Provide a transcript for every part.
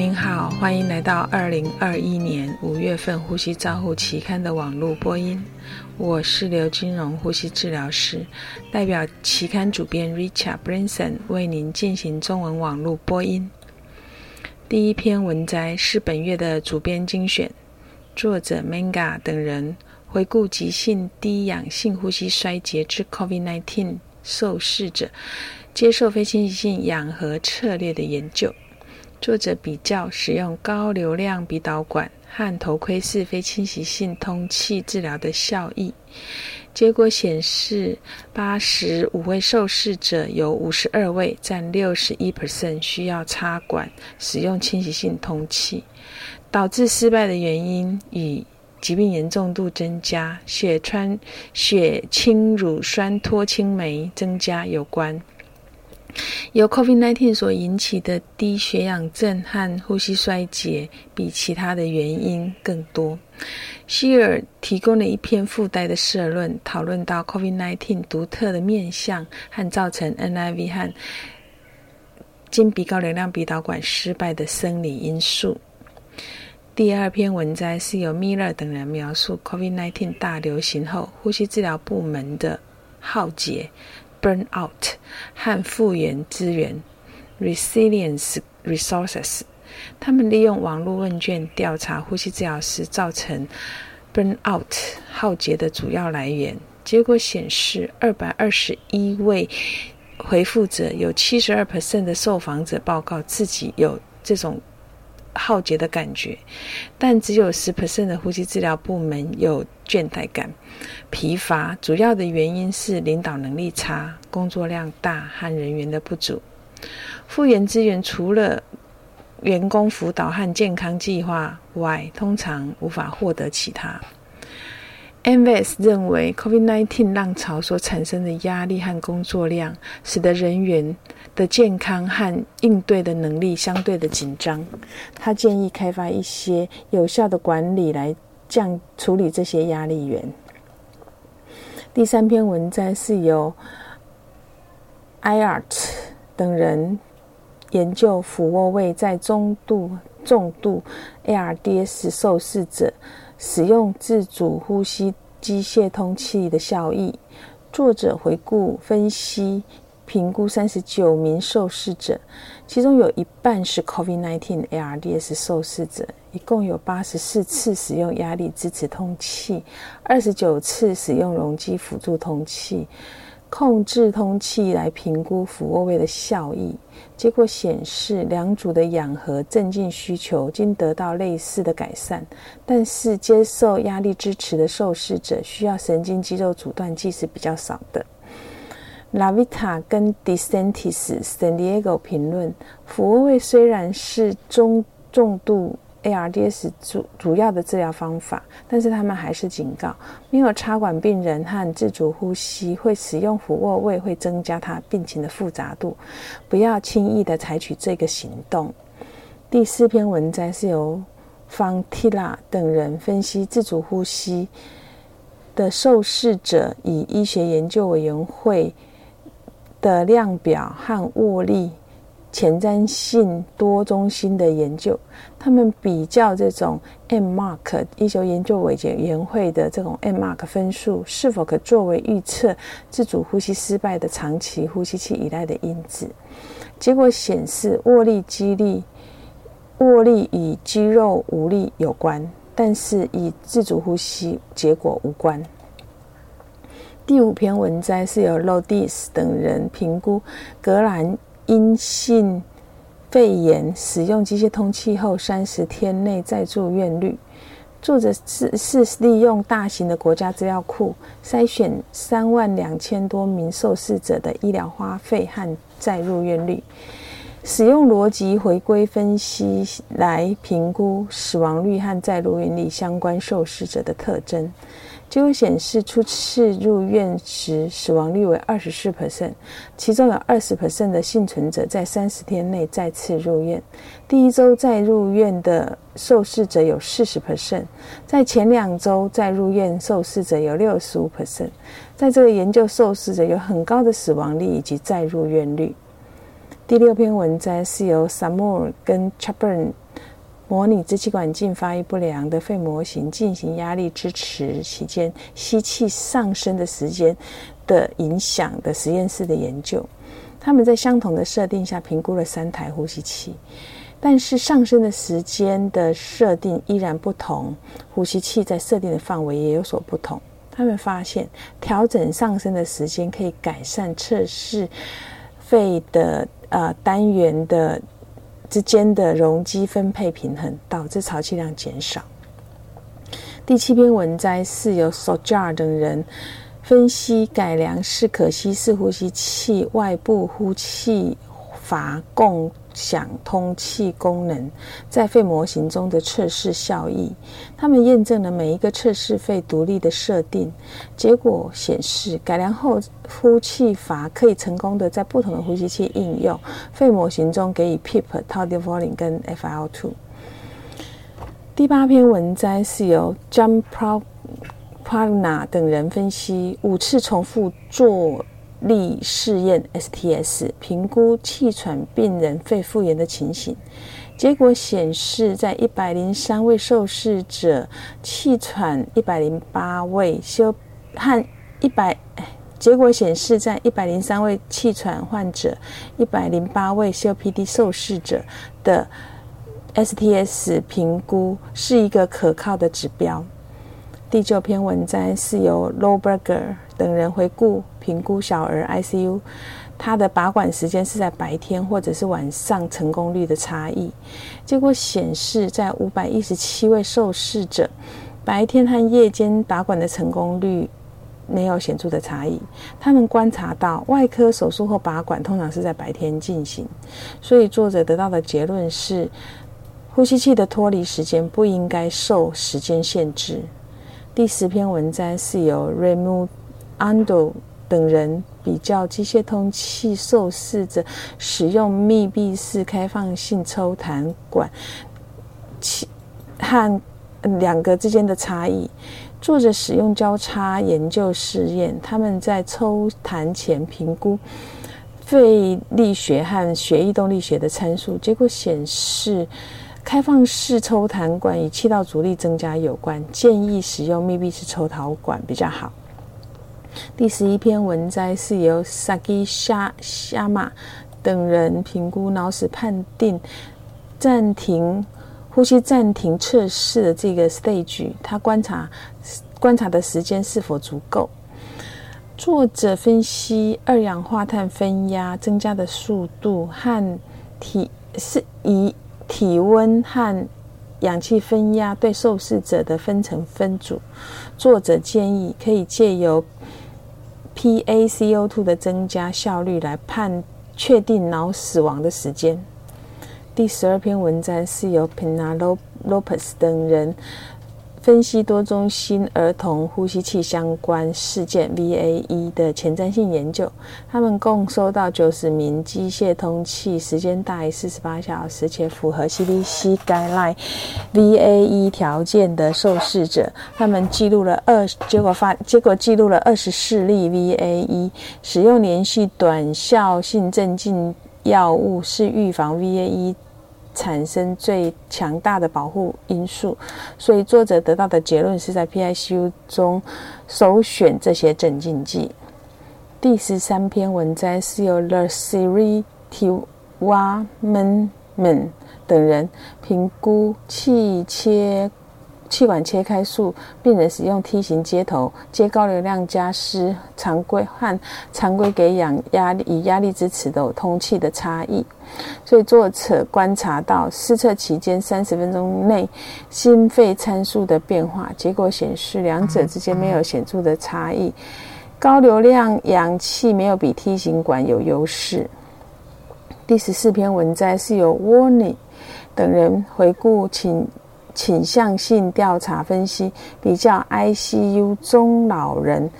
您好，欢迎来到二零二一年五月份《呼吸照护期刊》的网络播音。我是刘金荣，呼吸治疗师，代表期刊主编 Richard Branson 为您进行中文网络播音。第一篇文摘是本月的主编精选，作者 Manga 等人回顾急性低氧性呼吸衰竭之 COVID-19 受试者接受非侵袭性氧合策略的研究。作者比较使用高流量鼻导管和头盔式非侵袭性通气治疗的效益。结果显示，八十五位受试者有五十二位（占六十一 percent） 需要插管使用侵袭性通气。导致失败的原因与疾病严重度增加、血川血清乳酸脱氢酶增加有关。由 COVID-19 所引起的低血氧症和呼吸衰竭，比其他的原因更多。希尔提供了一篇附带的社论，讨论到 COVID-19 独特的面相和造成 NIV 和经鼻高流量鼻导管失败的生理因素。第二篇文摘是由 Miller 等人描述 COVID-19 大流行后呼吸治疗部门的浩劫。Burnout 和复原资源 （Resilience Resources），他们利用网络问卷调查呼吸治疗师造成 Burnout 浩劫的主要来源。结果显示，二百二十一位回复者有七十二 percent 的受访者报告自己有这种。耗竭的感觉，但只有十 percent 的呼吸治疗部门有倦怠感、疲乏。主要的原因是领导能力差、工作量大和人员的不足。复原资源除了员工辅导和健康计划外，通常无法获得其他。NVS 认为，COVID-19 浪潮所产生的压力和工作量，使得人员的健康和应对的能力相对的紧张。他建议开发一些有效的管理来降处理这些压力源。第三篇文章是由 IART 等人研究俯卧位在中度、重度 ARDS 受试者。使用自主呼吸机械通气的效益。作者回顾分析评估三十九名受试者，其中有一半是 COVID-19 ARDS 受试者，一共有八十四次使用压力支持通气，二十九次使用容积辅助通气。控制通气来评估俯卧位的效益，结果显示两组的氧合镇静需求均得到类似的改善，但是接受压力支持的受试者需要神经肌肉阻断剂是比较少的。Lavita 跟 Disentis San Diego 评论，俯卧位虽然是中重度。ARDS 主主要的治疗方法，但是他们还是警告，没有插管病人和自主呼吸会使用俯卧位会增加他病情的复杂度，不要轻易的采取这个行动。第四篇文章是由方 Tila 等人分析自主呼吸的受试者以医学研究委员会的量表和握力。前瞻性多中心的研究，他们比较这种 M Mark 医学研究委员会的这种 M Mark 分数是否可作为预测自主呼吸失败的长期呼吸器依赖的因子。结果显示，握力肌力、握力与肌肉无力有关，但是与自主呼吸结果无关。第五篇文摘是由 Lodis 等人评估格兰。阴性肺炎使用机械通气后三十天内再住院率。作者是是利用大型的国家资料库筛选三万两千多名受试者的医疗花费和再入院率，使用逻辑回归分析来评估死亡率和再入院率相关受试者的特征。结果显示，初次入院时死亡率为二十四 percent，其中有二十 percent 的幸存者在三十天内再次入院。第一周再入院的受试者有四十 percent，在前两周再入院受试者有六十五 percent。在这个研究，受试者有很高的死亡率以及再入院率。第六篇文章是由 Samuel 跟 Chapman 模拟支气管镜发育不良的肺模型进行压力支持期间吸气上升的时间的影响的实验室的研究。他们在相同的设定下评估了三台呼吸器，但是上升的时间的设定依然不同，呼吸器在设定的范围也有所不同。他们发现调整上升的时间可以改善测试肺的呃单元的。之间的容积分配平衡，导致潮气量减少。第七篇文摘是由 Sojar 等人分析改良式可吸式呼吸器外部呼气阀供。想通气功能在肺模型中的测试效益，他们验证了每一个测试肺独立的设定。结果显示，改良后呼气阀可以成功的在不同的呼吸器应用。肺模型中给予 PEEP、t o d i v o l i n g 跟 FL2。第八篇文摘是由 John Pragna 等人分析五次重复做。力试验 STS 评估气喘病人肺复原的情形，结果显示，在一百零三位受试者气喘一百零八位修和一百，结果显示在一百零三位气喘患者一百零八位 COPD 受试者的 STS 评估是一个可靠的指标。第九篇文章是由 Lowberger 等人回顾评估小儿 ICU，它的拔管时间是在白天或者是晚上成功率的差异。结果显示，在五百一十七位受试者，白天和夜间拔管的成功率没有显著的差异。他们观察到，外科手术后拔管通常是在白天进行，所以作者得到的结论是，呼吸器的脱离时间不应该受时间限制。第十篇文章是由 Raimundo 等人比较机械通气受试者使用密闭式开放性抽痰管其和两个之间的差异。作者使用交叉研究试验，他们在抽痰前评估肺力学和血液动力学的参数，结果显示。开放式抽痰管与气道阻力增加有关，建议使用密闭式抽痰管比较好。第十一篇文摘是由 Sagi Shama 等人评估脑死判定暂停呼吸暂停测试的这个 stage，他观察观察的时间是否足够。作者分析二氧化碳分压增加的速度和体是以。体温和氧气分压对受试者的分层分组。作者建议可以借由 PaCO2 的增加效率来判确定脑死亡的时间。第十二篇文章是由 Pina Lopez 等人。分析多中心儿童呼吸器相关事件 （VAE） 的前瞻性研究，他们共收到九十名机械通气时间大于四十八小时且符合 CDC guideline VAE 条件的受试者。他们记录了二，结果发结果记录了二十四例 VAE。使用连续短效性镇静药物是预防 VAE。产生最强大的保护因素，所以作者得到的结论是在 PICU 中首选这些镇静剂。第十三篇文章是由 l e s i r i t i w a m e n 等人评估气切。气管切开术，病人使用梯形接头接高流量加湿常规和常规给氧压力以压力支持的通气的差异。所以作者观察到试测期间三十分钟内心肺参数的变化，结果显示两者之间没有显著的差异。高流量氧气没有比梯形管有优势。第十四篇文摘是由 Warney 等人回顾，请。倾向性调查分析比较 ICU 中老人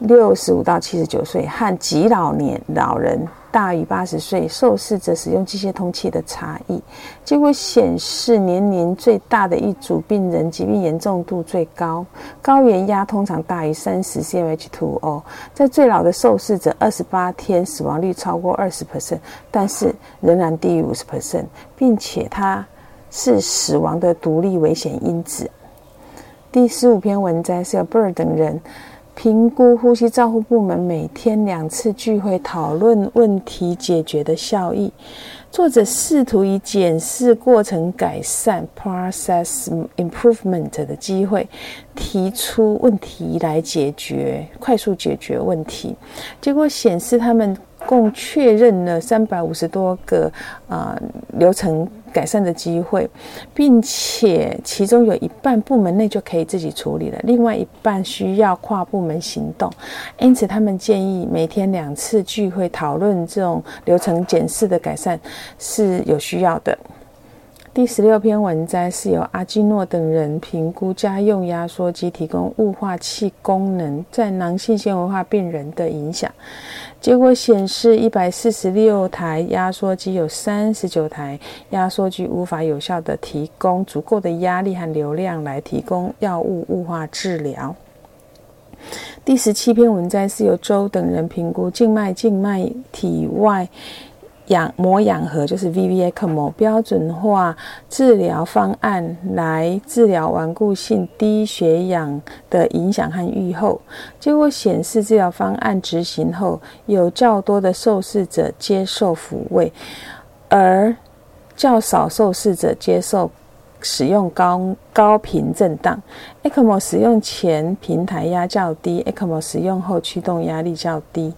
六十五到七十九岁和极老年老人大于八十岁受试者使用机械通气的差异，结果显示年龄最大的一组病人疾病严重度最高，高原压通常大于三十 cmH2O，在最老的受试者二十八天死亡率超过二十 percent，但是仍然低于五十 percent，并且他。是死亡的独立危险因子。第十五篇文摘是由贝尔等人评估呼吸照护部门每天两次聚会讨论问题解决的效益。作者试图以检视过程改善 （process improvement） 的机会，提出问题来解决，快速解决问题。结果显示，他们共确认了三百五十多个啊流程。改善的机会，并且其中有一半部门内就可以自己处理了，另外一半需要跨部门行动。因此，他们建议每天两次聚会讨论这种流程检视的改善是有需要的。第十六篇文摘是由阿基诺等人评估家用压缩机提供雾化器功能在囊性纤维化病人的影响。结果显示，一百四十六台压缩机有三十九台压缩机无法有效的提供足够的压力和流量来提供药物雾化治疗。第十七篇文摘是由周等人评估静脉静脉体外。氧膜氧合就是 v v a c m o 标准化治疗方案来治疗顽固性低血氧的影响和预后。结果显示，治疗方案执行后，有较多的受试者接受抚慰，而较少受试者接受使用高高频震荡。ECMO 使用前平台压较低，ECMO 使用后驱动压力较低。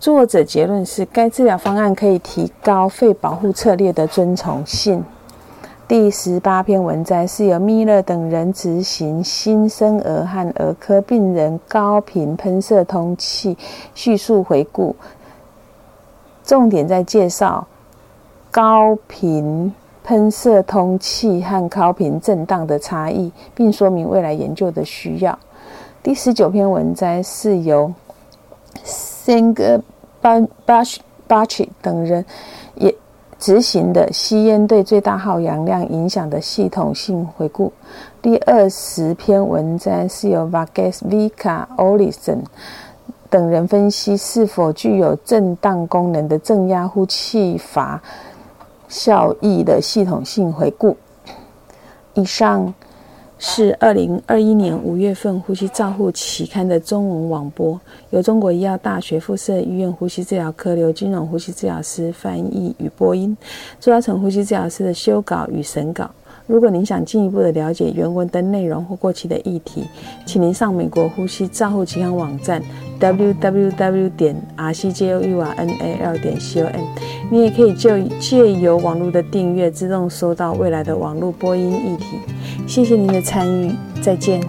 作者结论是，该治疗方案可以提高肺保护策略的遵从性。第十八篇文摘是由米勒等人执行新生儿和儿科病人高频喷射通气叙述回顾，重点在介绍高频喷射通气和高频震荡的差异，并说明未来研究的需要。第十九篇文摘是由。三个巴巴巴奇等人也执行的吸烟对最大耗氧量影响的系统性回顾。第二十篇文章是由 Vargas Vika Olison 等人分析是否具有震荡功能的正压呼气阀效益的系统性回顾。以上。是二零二一年五月份《呼吸照护》期刊的中文网播，由中国医药大学附设医院呼吸治疗科刘金荣呼吸治疗师翻译与播音，朱嘉诚呼吸治疗师的修稿与审稿。如果您想进一步的了解原文的内容或过期的议题，请您上美国呼吸照护期刊网站 www 点 r c j o u r n a l 点 c o m。你也可以就借由网络的订阅，自动收到未来的网络播音议题。谢谢您的参与，再见。